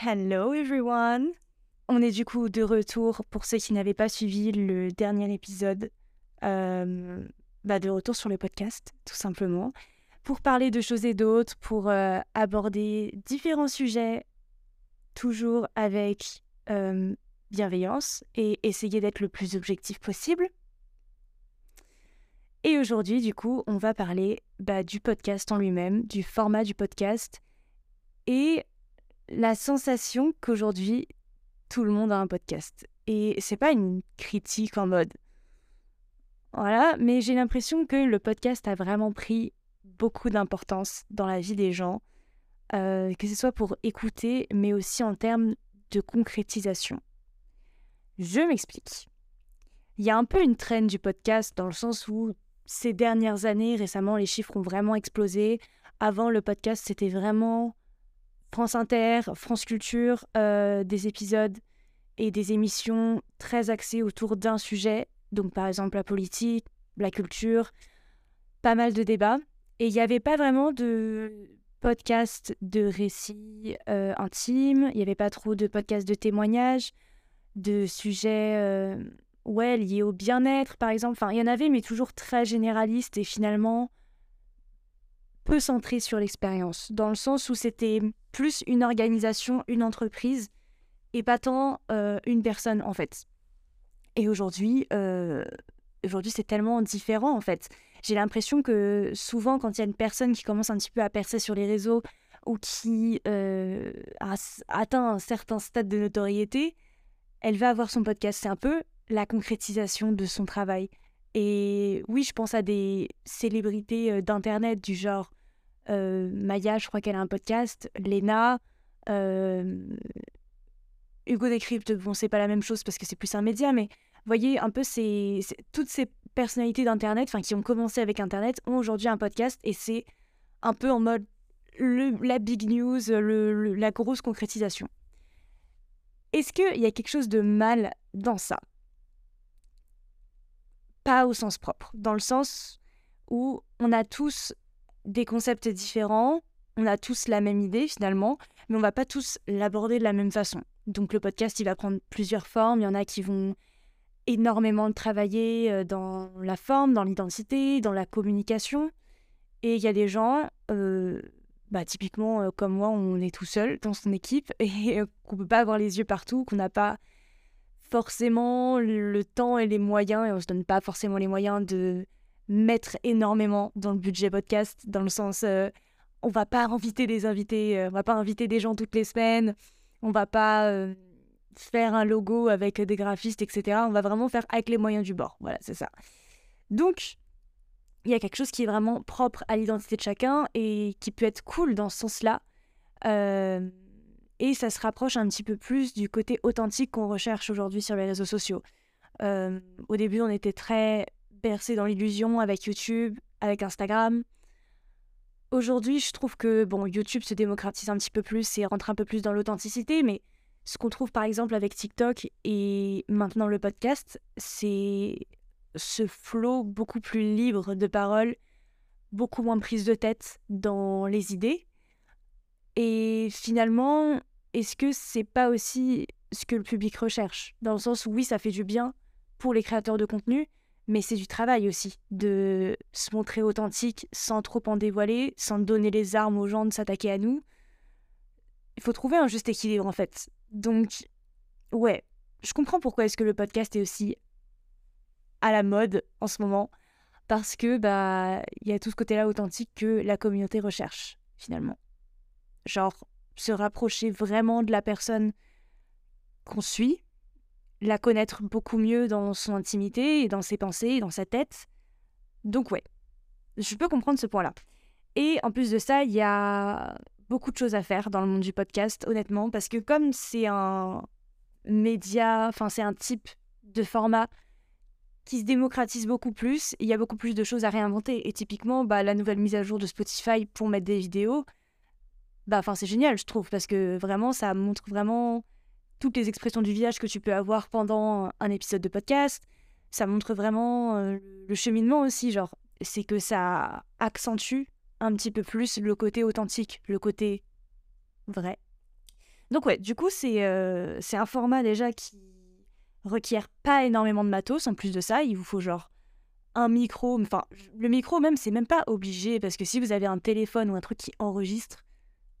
Hello everyone On est du coup de retour pour ceux qui n'avaient pas suivi le dernier épisode, euh, bah de retour sur le podcast tout simplement, pour parler de choses et d'autres, pour euh, aborder différents sujets, toujours avec euh, bienveillance et essayer d'être le plus objectif possible. Et aujourd'hui du coup on va parler bah, du podcast en lui-même, du format du podcast et la sensation qu'aujourd'hui, tout le monde a un podcast. Et c'est pas une critique en mode. Voilà, mais j'ai l'impression que le podcast a vraiment pris beaucoup d'importance dans la vie des gens, euh, que ce soit pour écouter, mais aussi en termes de concrétisation. Je m'explique. Il y a un peu une traîne du podcast dans le sens où ces dernières années, récemment, les chiffres ont vraiment explosé. Avant, le podcast, c'était vraiment France Inter, France Culture, euh, des épisodes et des émissions très axées autour d'un sujet, donc par exemple la politique, la culture, pas mal de débats. Et il n'y avait pas vraiment de podcast de récits euh, intimes, il n'y avait pas trop de podcasts de témoignages, de sujets euh, ouais, liés au bien-être par exemple. Enfin, il y en avait, mais toujours très généralistes et finalement peu centré sur l'expérience, dans le sens où c'était plus une organisation, une entreprise, et pas tant euh, une personne en fait. Et aujourd'hui, euh, aujourd'hui c'est tellement différent en fait. J'ai l'impression que souvent quand il y a une personne qui commence un petit peu à percer sur les réseaux ou qui euh, a atteint un certain stade de notoriété, elle va avoir son podcast. C'est un peu la concrétisation de son travail. Et oui, je pense à des célébrités d'Internet du genre Maya, je crois qu'elle a un podcast. Lena. Euh, Hugo Décrypte, bon, c'est pas la même chose parce que c'est plus un média, mais voyez un peu toutes ces personnalités d'Internet, enfin qui ont commencé avec Internet, ont aujourd'hui un podcast et c'est un peu en mode la big news, la grosse concrétisation. Est-ce qu'il y a quelque chose de mal dans ça? Pas au sens propre, dans le sens où on a tous des concepts différents, on a tous la même idée finalement, mais on va pas tous l'aborder de la même façon. Donc le podcast, il va prendre plusieurs formes. Il y en a qui vont énormément travailler euh, dans la forme, dans l'identité, dans la communication. Et il y a des gens, euh, bah, typiquement euh, comme moi, on est tout seul dans son équipe et qu'on peut pas avoir les yeux partout, qu'on n'a pas forcément le temps et les moyens, et on se donne pas forcément les moyens de mettre énormément dans le budget podcast, dans le sens, euh, on va pas inviter des invités, euh, on va pas inviter des gens toutes les semaines, on va pas euh, faire un logo avec des graphistes, etc. On va vraiment faire avec les moyens du bord. Voilà, c'est ça. Donc, il y a quelque chose qui est vraiment propre à l'identité de chacun et qui peut être cool dans ce sens-là. et ça se rapproche un petit peu plus du côté authentique qu'on recherche aujourd'hui sur les réseaux sociaux. au début, on était très bercé dans l'illusion avec YouTube, avec Instagram. Aujourd'hui, je trouve que bon, YouTube se démocratise un petit peu plus et rentre un peu plus dans l'authenticité, mais ce qu'on trouve par exemple avec TikTok et maintenant le podcast, c'est ce flot beaucoup plus libre de parole, beaucoup moins prise de tête dans les idées. Et finalement, est-ce que c'est pas aussi ce que le public recherche? Dans le sens où oui, ça fait du bien pour les créateurs de contenu, mais c'est du travail aussi de se montrer authentique sans trop en dévoiler, sans donner les armes aux gens de s'attaquer à nous. Il faut trouver un juste équilibre en fait. Donc, ouais, je comprends pourquoi est-ce que le podcast est aussi à la mode en ce moment, parce que bah il y a tout ce côté-là authentique que la communauté recherche finalement. Genre se rapprocher vraiment de la personne qu'on suit la connaître beaucoup mieux dans son intimité et dans ses pensées et dans sa tête. Donc ouais, je peux comprendre ce point-là. Et en plus de ça, il y a beaucoup de choses à faire dans le monde du podcast, honnêtement, parce que comme c'est un média, enfin c'est un type de format qui se démocratise beaucoup plus, il y a beaucoup plus de choses à réinventer. Et typiquement, bah, la nouvelle mise à jour de Spotify pour mettre des vidéos, bah, c'est génial, je trouve, parce que vraiment, ça montre vraiment toutes les expressions du visage que tu peux avoir pendant un épisode de podcast. Ça montre vraiment euh, le cheminement aussi, genre, c'est que ça accentue un petit peu plus le côté authentique, le côté vrai. Donc ouais, du coup, c'est euh, c'est un format déjà qui requiert pas énormément de matos. En plus de ça, il vous faut genre un micro. Enfin, le micro même, c'est même pas obligé parce que si vous avez un téléphone ou un truc qui enregistre,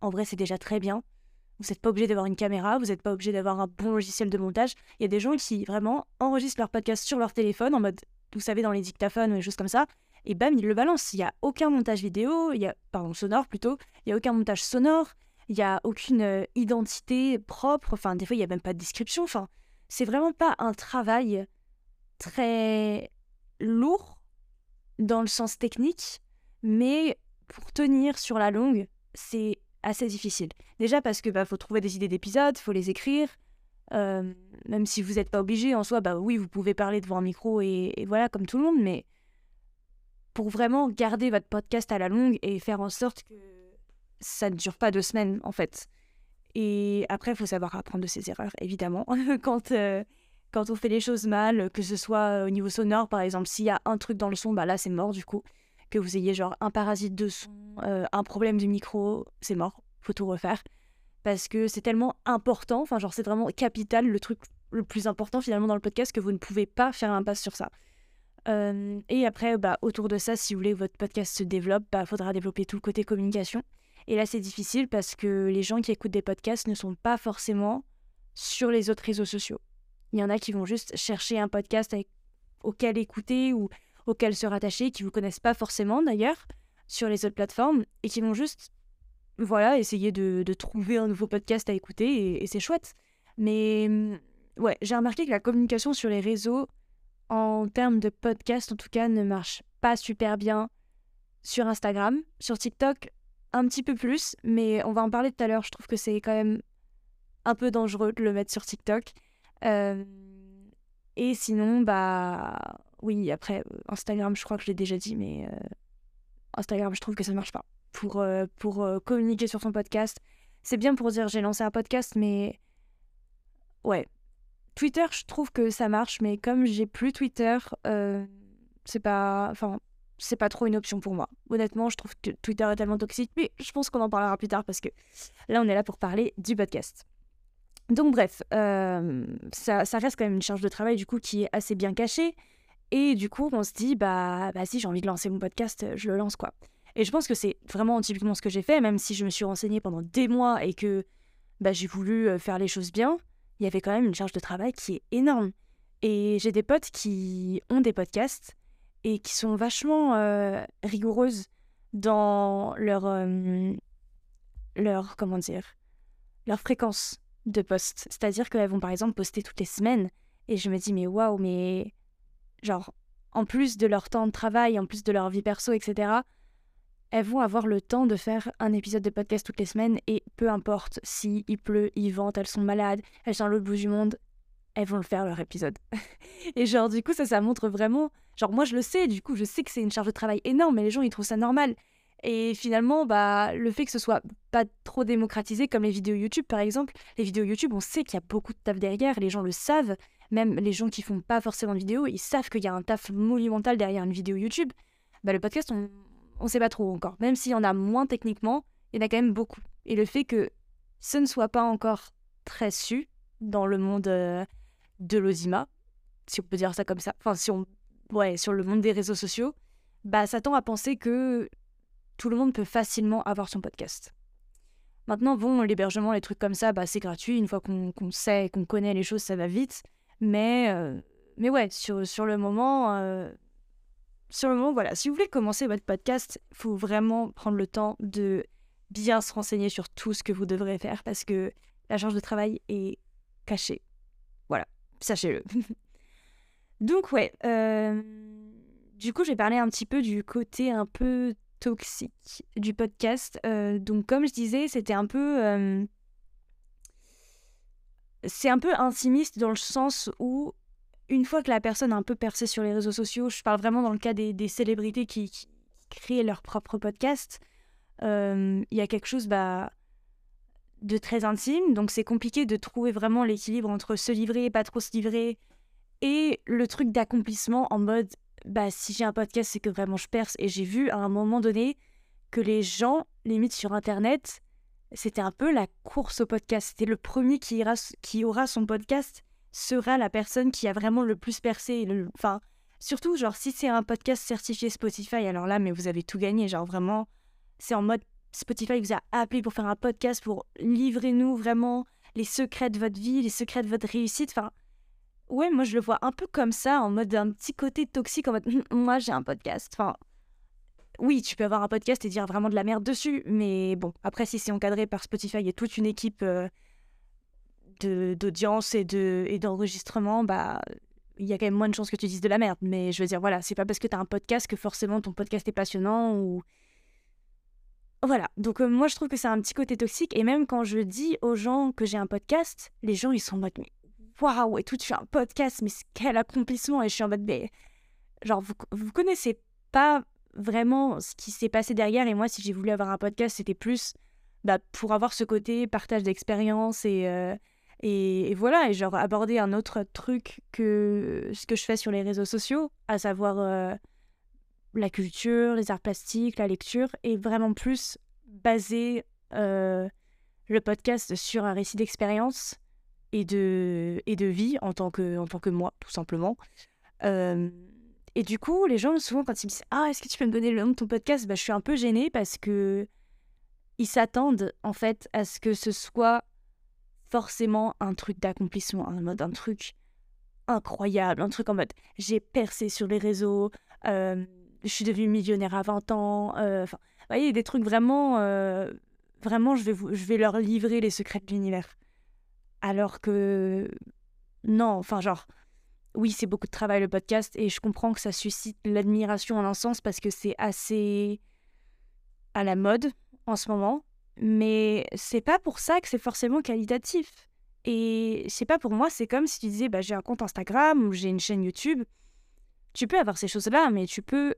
en vrai, c'est déjà très bien. Vous n'êtes pas obligé d'avoir une caméra, vous n'êtes pas obligé d'avoir un bon logiciel de montage. Il y a des gens qui vraiment enregistrent leur podcast sur leur téléphone en mode, vous savez, dans les dictaphones ou des choses comme ça, et bam, ils le balancent. Il n'y a aucun montage vidéo, il y a, pardon, sonore plutôt, il n'y a aucun montage sonore, il n'y a aucune euh, identité propre, enfin, des fois, il n'y a même pas de description. Enfin, c'est vraiment pas un travail très lourd dans le sens technique, mais pour tenir sur la longue, c'est assez difficile. Déjà parce que bah, faut trouver des idées d'épisodes, faut les écrire. Euh, même si vous n'êtes pas obligé en soi, bah oui, vous pouvez parler devant un micro et, voilà, comme tout le monde, mais pour vraiment garder votre podcast à la longue et faire en sorte que ça ne dure pas deux semaines, en fait. Et après, il faut savoir apprendre de ses erreurs, évidemment. quand, euh, quand on fait les choses mal, que ce soit au niveau sonore, par exemple, s'il y a un truc dans le son, bah là, c'est mort, du coup que vous ayez genre un parasite de son, euh, un problème du micro, c'est mort, faut tout refaire. Parce que c'est tellement important, enfin genre c'est vraiment capital, le truc le plus important finalement dans le podcast que vous ne pouvez pas faire un passe sur ça. Euh, et après, bah, autour de ça, si vous voulez que votre podcast se développe, bah, faudra développer tout le côté communication. Et là, c'est difficile parce que les gens qui écoutent des podcasts ne sont pas forcément sur les autres réseaux sociaux. Il y en a qui vont juste chercher un podcast auquel écouter ou auxquels se rattacher, qui vous connaissent pas forcément d'ailleurs sur les autres plateformes et qui vont juste voilà essayer de, de trouver un nouveau podcast à écouter et, c'est chouette. Mais mm, ouais, j'ai remarqué que la communication sur les réseaux en termes de podcast en tout cas ne marche pas super bien sur Instagram, sur TikTok un petit peu plus, mais on va en parler tout à l'heure. Je trouve que c'est quand même un peu dangereux de le mettre sur TikTok. Euh, et sinon, bah oui, après, euh, Instagram, je crois que je l'ai déjà dit, mais euh, Instagram, je trouve que ça ne marche pas. Pour, euh, pour communiquer sur son podcast, c'est bien pour dire j'ai lancé un podcast, mais ouais. Twitter, je trouve que ça marche, mais comme j'ai plus Twitter, c'est pas. Enfin, c'est pas trop une option pour moi. Honnêtement, je trouve que Twitter est tellement toxique, mais je pense qu'on en parlera plus tard parce que là, on est là pour parler du podcast. Donc bref, ça, ça, reste quand même une charge de travail du coup qui est assez bien cachée. Et du coup, on se dit, bah, bah si j'ai envie de lancer mon podcast, euh, je le lance quoi. Et je pense que c'est vraiment typiquement ce que j'ai fait, même si je me suis renseignée pendant des mois et que bah, j'ai voulu euh, faire les choses bien, il y avait quand même une charge de travail qui est énorme. Et j'ai des potes qui ont des podcasts et qui sont vachement euh, rigoureuses dans leur, leur, comment dire, leur fréquence de post. C'est-à-dire qu'elles vont par exemple poster toutes les semaines. Et je me dis, mais waouh, mais genre, en plus de leur temps de travail, en plus de leur vie perso, etc., elles vont avoir le temps de faire un épisode de podcast toutes les semaines et peu importe si il pleut, il vente, elles sont malades, elles sont à l'autre bout du monde, elles vont le faire leur épisode. et genre du coup ça ça montre vraiment, genre moi je le sais, du coup je sais que c'est une charge de travail énorme mais les gens ils trouvent ça normal. Et finalement, bah, le fait que ce soit pas trop démocratisé comme les vidéos YouTube par exemple, les vidéos YouTube, on sait qu'il y a beaucoup de taf derrière, les gens le savent, même les gens qui font pas forcément de vidéos, ils savent qu'il y a un taf monumental derrière une vidéo YouTube. Bah, le podcast, on ne sait pas trop encore. Même s'il y en a moins techniquement, il y en a quand même beaucoup. Et le fait que ce ne soit pas encore très su dans le monde euh, de l'Ozima, si on peut dire ça comme ça, enfin si on ouais, sur le monde des réseaux sociaux, bah ça tend à penser que tout le monde peut facilement avoir son podcast. Maintenant, bon, l'hébergement, les trucs comme ça, bah, c'est gratuit. Une fois qu'on sait, qu'on connaît les choses, ça va vite. Mais, euh, mais ouais, sur, sur le moment, euh, sur le moment, voilà. Si vous voulez commencer votre podcast, il faut vraiment prendre le temps de bien se renseigner sur tout ce que vous devrez faire parce que la charge de travail est cachée. Voilà, sachez-le. Donc ouais, euh, du coup, j'ai parlé un petit peu du côté un peu toxique du podcast. Donc, comme je disais, c'était un peu. C'est un peu intimiste dans le sens où, une fois que la personne a un peu percé sur les réseaux sociaux, je parle vraiment dans le cas des, célébrités qui, créent leur propre podcast, euh, il y a quelque chose bah, de très intime. Donc, c'est compliqué de trouver vraiment l'équilibre entre se livrer et pas trop se livrer. Et le truc d'accomplissement en mode bah, si j'ai un podcast, c'est que vraiment je perce. Et j'ai vu à un moment donné que les gens, limite sur Internet, c'était un peu la course au podcast. C'était le premier qui, ira, qui aura son podcast sera la personne qui a vraiment le plus percé. Le, enfin, surtout, genre, si c'est un podcast certifié Spotify, alors là, mais vous avez tout gagné. Genre, vraiment, c'est en mode Spotify vous a appelé pour faire un podcast, pour livrer nous vraiment les secrets de votre vie, les secrets de votre réussite. Enfin, ouais, moi, je le vois un peu comme ça, en mode un petit côté toxique, en mode moi, j'ai un podcast. Oui, tu peux avoir un podcast et dire vraiment de la merde dessus, mais bon, après, si c'est encadré par Spotify et toute une équipe euh, d'audience et d'enregistrement, bah, il y a quand même moins de chances que tu dises de la merde. Mais je veux dire, voilà, c'est pas parce que tu as un podcast que forcément ton podcast est passionnant ou. Voilà, donc euh, moi je trouve que c'est un petit côté toxique. Et même quand je dis aux gens que j'ai un podcast, les gens ils sont en mode, waouh, et tout, tu fais un podcast, mais quel accomplissement! Et je suis en mode, mais. Genre, vous, vous connaissez pas vraiment ce qui s'est passé derrière. Et moi, si j'ai voulu avoir un podcast, c'était plus bah, pour avoir ce côté partage d'expérience et, euh, et, voilà, et genre aborder un autre truc que ce que je fais sur les réseaux sociaux, à savoir euh, la culture, les arts plastiques, la lecture, et vraiment plus baser euh, le podcast sur un récit d'expérience et de, et de vie en tant, que, en tant que moi, tout simplement. Et du coup, les gens, souvent, quand ils me disent Ah, est-ce que tu peux me donner le nom de ton podcast? Bah, Je suis un peu gênée parce que ils s'attendent, en fait, à ce que ce soit forcément un truc d'accomplissement, un mode, truc incroyable, un truc en mode j'ai percé sur les réseaux, euh, je suis devenue millionnaire à 20 ans. Euh, enfin, vous voyez, des trucs vraiment. Euh, vraiment, je vais, je vais leur livrer les secrets de l'univers. Alors que. Non, enfin, genre oui, c'est beaucoup de travail le podcast et je comprends que ça suscite l'admiration en un sens parce que c'est assez à la mode en ce moment, mais c'est pas pour ça que c'est forcément qualitatif. Et c'est pas pour moi, c'est comme si tu disais bah, j'ai un compte Instagram ou j'ai une chaîne YouTube. Tu peux avoir ces choses-là, mais tu peux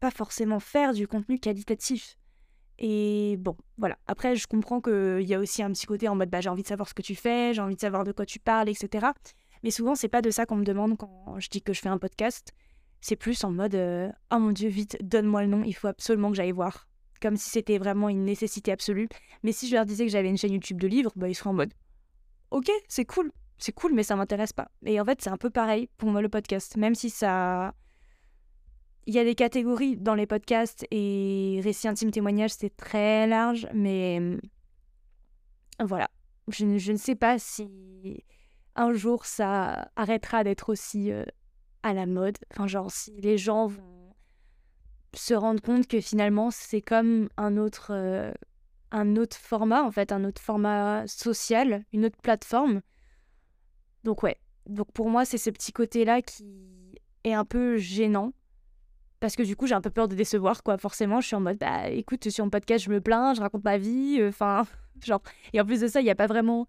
pas forcément faire du contenu qualitatif. Et bon, voilà. Après, je comprends qu'il y a aussi un petit côté en mode bah, j'ai envie de savoir ce que tu fais, j'ai envie de savoir de quoi tu parles, etc. Mais souvent, c'est pas de ça qu'on me demande quand je dis que je fais un podcast. C'est plus en mode euh, Oh mon dieu, vite, donne-moi le nom, il faut absolument que j'aille voir. Comme si c'était vraiment une nécessité absolue. Mais si je leur disais que j'avais une chaîne YouTube de livres, bah, ils seraient en mode Ok, c'est cool, c'est cool, mais ça m'intéresse pas. Et en fait, c'est un peu pareil pour moi le podcast. Même si ça. Il y a des catégories dans les podcasts et récits intimes, témoignages, c'est très large, mais voilà. Je, je, ne sais pas si un jour ça arrêtera d'être aussi euh, à la mode. Enfin, genre, si les gens vont se rendre compte que finalement c'est comme un autre, euh, un autre format, en fait, un autre format social, une autre plateforme. Donc, ouais. Donc, pour moi, c'est ce petit côté-là qui est un peu gênant. Parce que du coup, j'ai un peu peur de décevoir, quoi. Forcément, je suis en mode, bah écoute, sur mon podcast, je me plains, je raconte ma vie. Euh, enfin, genre. Et en plus de ça, il n'y a pas vraiment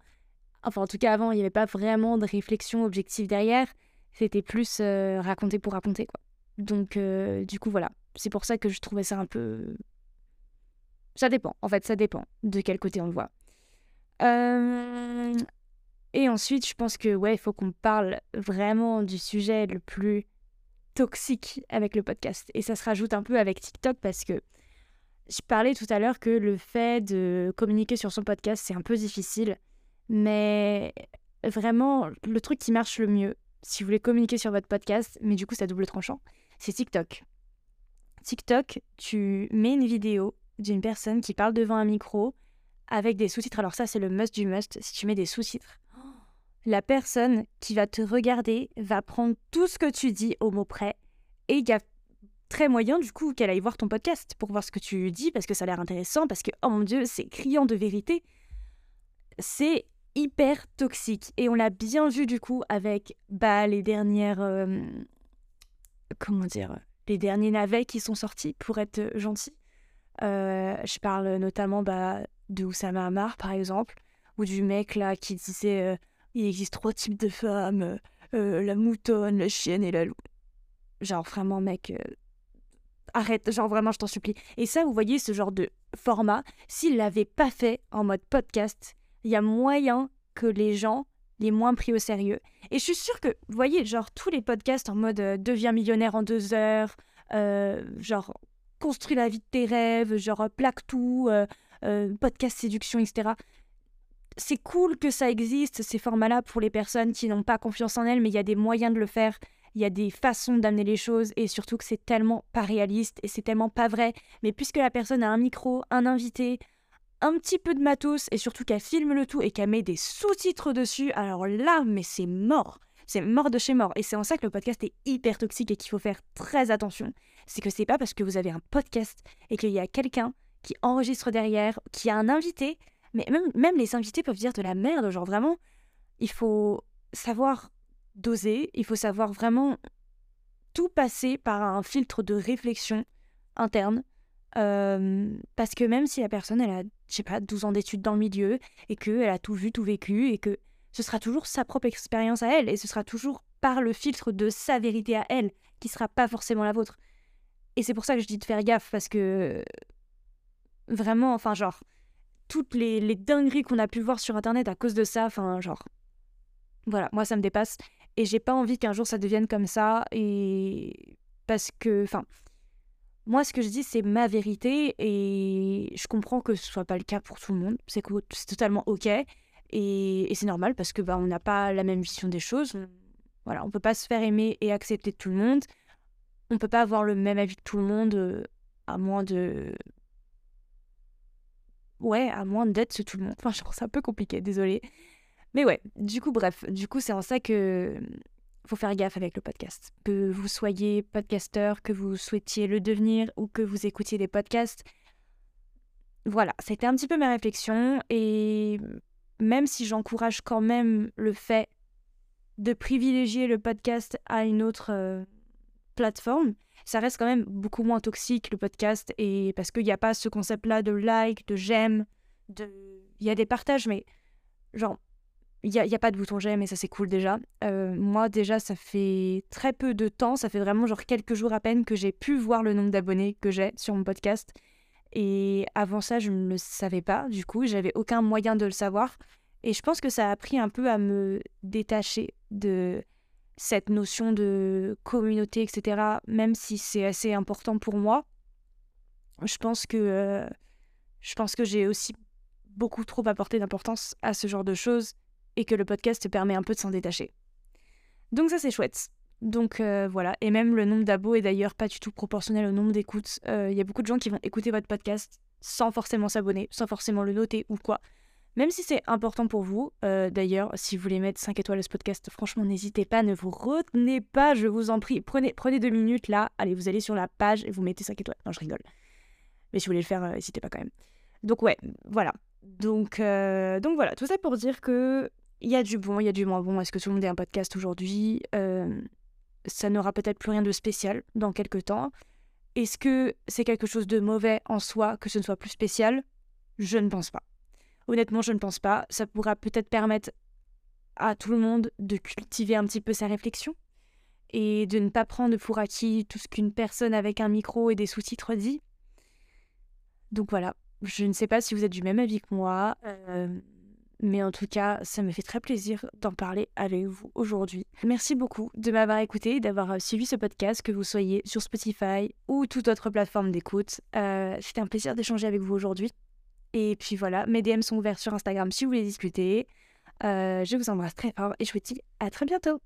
Enfin, en tout cas, avant, il n'y avait pas vraiment de réflexion objective derrière. C'était plus euh, raconter pour raconter, quoi. Donc, euh, du coup, voilà. C'est pour ça que je trouvais ça un peu. Ça dépend, en fait, ça dépend de quel côté on le voit. Euh, et ensuite, je pense que, ouais, il faut qu'on parle vraiment du sujet le plus toxique avec le podcast. Et ça se rajoute un peu avec TikTok parce que je parlais tout à l'heure que le fait de communiquer sur son podcast, c'est un peu difficile. Mais vraiment, le truc qui marche le mieux, si vous voulez communiquer sur votre podcast, mais du coup, c'est double tranchant, c'est TikTok. TikTok, tu mets une vidéo d'une personne qui parle devant un micro avec des sous-titres. Alors ça, c'est le must du must, si tu mets des sous-titres. La personne qui va te regarder va prendre tout ce que tu dis au mot près et il y a très moyen du coup qu'elle aille voir ton podcast pour voir ce que tu dis parce que ça a l'air intéressant, parce que oh mon dieu, c'est criant de vérité. C'est hyper toxique. Et on l'a bien vu du coup avec bah, les dernières. Euh, comment dire Les derniers navets qui sont sortis, pour être gentil. Euh, je parle notamment bah, de Oussama Hamar, par exemple, ou du mec là qui disait euh, il existe trois types de femmes la moutonne, la chienne et la loup. Genre vraiment, mec. Arrête, genre vraiment, je t'en supplie. Et ça, vous voyez, ce genre de format, s'il l'avait pas fait en mode podcast, il y a moyen que les gens les moins pris au sérieux. Et je suis sûre que, vous voyez, genre tous les podcasts en mode euh, deviens millionnaire en deux heures, euh, genre construis la vie de tes rêves, genre plaque tout, podcast séduction, etc. C'est cool que ça existe, ces formats-là, pour les personnes qui n'ont pas confiance en elles, mais il y a des moyens de le faire il y a des façons d'amener les choses et surtout que c'est tellement pas réaliste et c'est tellement pas vrai. Mais puisque la personne a un micro, un invité, un petit peu de matos et surtout qu'elle filme le tout et qu'elle met des sous-titres dessus, alors là, mais c'est mort. C'est mort de chez mort. Et c'est en ça que le podcast est hyper toxique et qu'il faut faire très attention. C'est que c'est pas parce que vous avez un podcast et qu'il y a quelqu'un qui enregistre derrière, qui a un invité, mais même, même les invités peuvent dire de la merde. Genre vraiment, il faut savoir doser, il faut savoir vraiment tout passer par un filtre de réflexion interne. parce que même si la personne, elle a, je sais pas, 12 ans d'études dans le milieu, et qu'elle a tout vu, tout vécu, et que ce sera toujours sa propre expérience à elle, et ce sera toujours par le filtre de sa vérité à elle, qui sera pas forcément la vôtre. Et c'est pour ça que je dis de faire gaffe, parce que vraiment, enfin, genre, toutes les, les dingueries qu'on a pu voir sur Internet à cause de ça, enfin, genre, voilà, moi ça me dépasse. Et j'ai pas envie qu'un jour ça devienne comme ça. Et parce que, enfin, moi ce que je dis c'est ma vérité et je comprends que ce soit pas le cas pour tout le monde. C'est totalement ok et, c'est normal parce que bah on n'a pas la même vision des choses. voilà, on peut pas se faire aimer et accepter de tout le monde. On peut pas avoir le même avis de tout le monde euh, à moins de ouais, à moins d'être ce tout le monde. Enfin, je un peu compliqué, désolé. Mais ouais, du coup, bref, du coup, c'est en ça que faut faire gaffe avec le podcast. Que vous soyez podcasteur, que vous souhaitiez le devenir ou que vous écoutiez des podcasts. Voilà, c'était un petit peu ma réflexion et même si j'encourage quand même le fait de privilégier le podcast à une autre euh, plateforme, ça reste quand même beaucoup moins toxique le podcast et parce qu'il n'y a pas ce concept-là de like, de j'aime, de il y a des partages mais genre il n'y a, a, pas de bouton j'aime et ça c'est cool déjà. Euh, moi déjà ça fait très peu de temps, ça fait vraiment genre quelques jours à peine que j'ai pu voir le nombre d'abonnés que j'ai sur mon podcast. Et avant ça je ne le savais pas du coup, j'avais aucun moyen de le savoir. Et je pense que ça a appris un peu à me détacher de cette notion de communauté, etc. Même si c'est assez important pour moi. Je pense que, euh, je pense que j'ai aussi beaucoup trop apporté d'importance à ce genre de choses et que le podcast permet un peu de s'en détacher. Donc ça c'est chouette. Donc euh, voilà, et même le nombre d'abos est d'ailleurs pas du tout proportionnel au nombre d'écoutes. Euh, il y a beaucoup de gens qui vont écouter votre podcast sans forcément s'abonner, sans forcément le noter ou quoi. Même si c'est important pour vous, euh, d'ailleurs, si vous voulez mettre 5 étoiles à ce podcast, franchement, n'hésitez pas, ne vous retenez pas, je vous en prie. Prenez, prenez deux minutes là, allez, vous allez sur la page et vous mettez 5 étoiles. Non, je rigole. Mais si vous voulez le faire, n'hésitez pas quand même. Donc ouais, voilà. Donc, donc voilà, tout ça pour dire que il y a du bon, il y a du moins bon. Est-ce que tout le monde est un podcast aujourd'hui? Euh, Ça n'aura peut-être plus rien de spécial dans quelques temps. Est-ce que c'est quelque chose de mauvais en soi que ce ne soit plus spécial? Je ne pense pas. Honnêtement, je ne pense pas. Ça pourra peut-être permettre à tout le monde de cultiver un petit peu sa réflexion et de ne pas prendre pour acquis tout ce qu'une personne avec un micro et des sous-titres dit. Donc voilà, je ne sais pas si vous êtes du même avis que moi. Euh, mais en tout cas, ça me fait très plaisir d'en parler avec vous aujourd'hui. Merci beaucoup de m'avoir écouté, d'avoir euh, suivi ce podcast, que vous soyez sur Spotify ou toute autre plateforme d'écoute. Euh, C'était un plaisir d'échanger avec vous aujourd'hui. Et puis voilà, mes DM sont ouverts sur Instagram si vous voulez discuter. Euh, je vous embrasse très fort et je vous dis à très bientôt.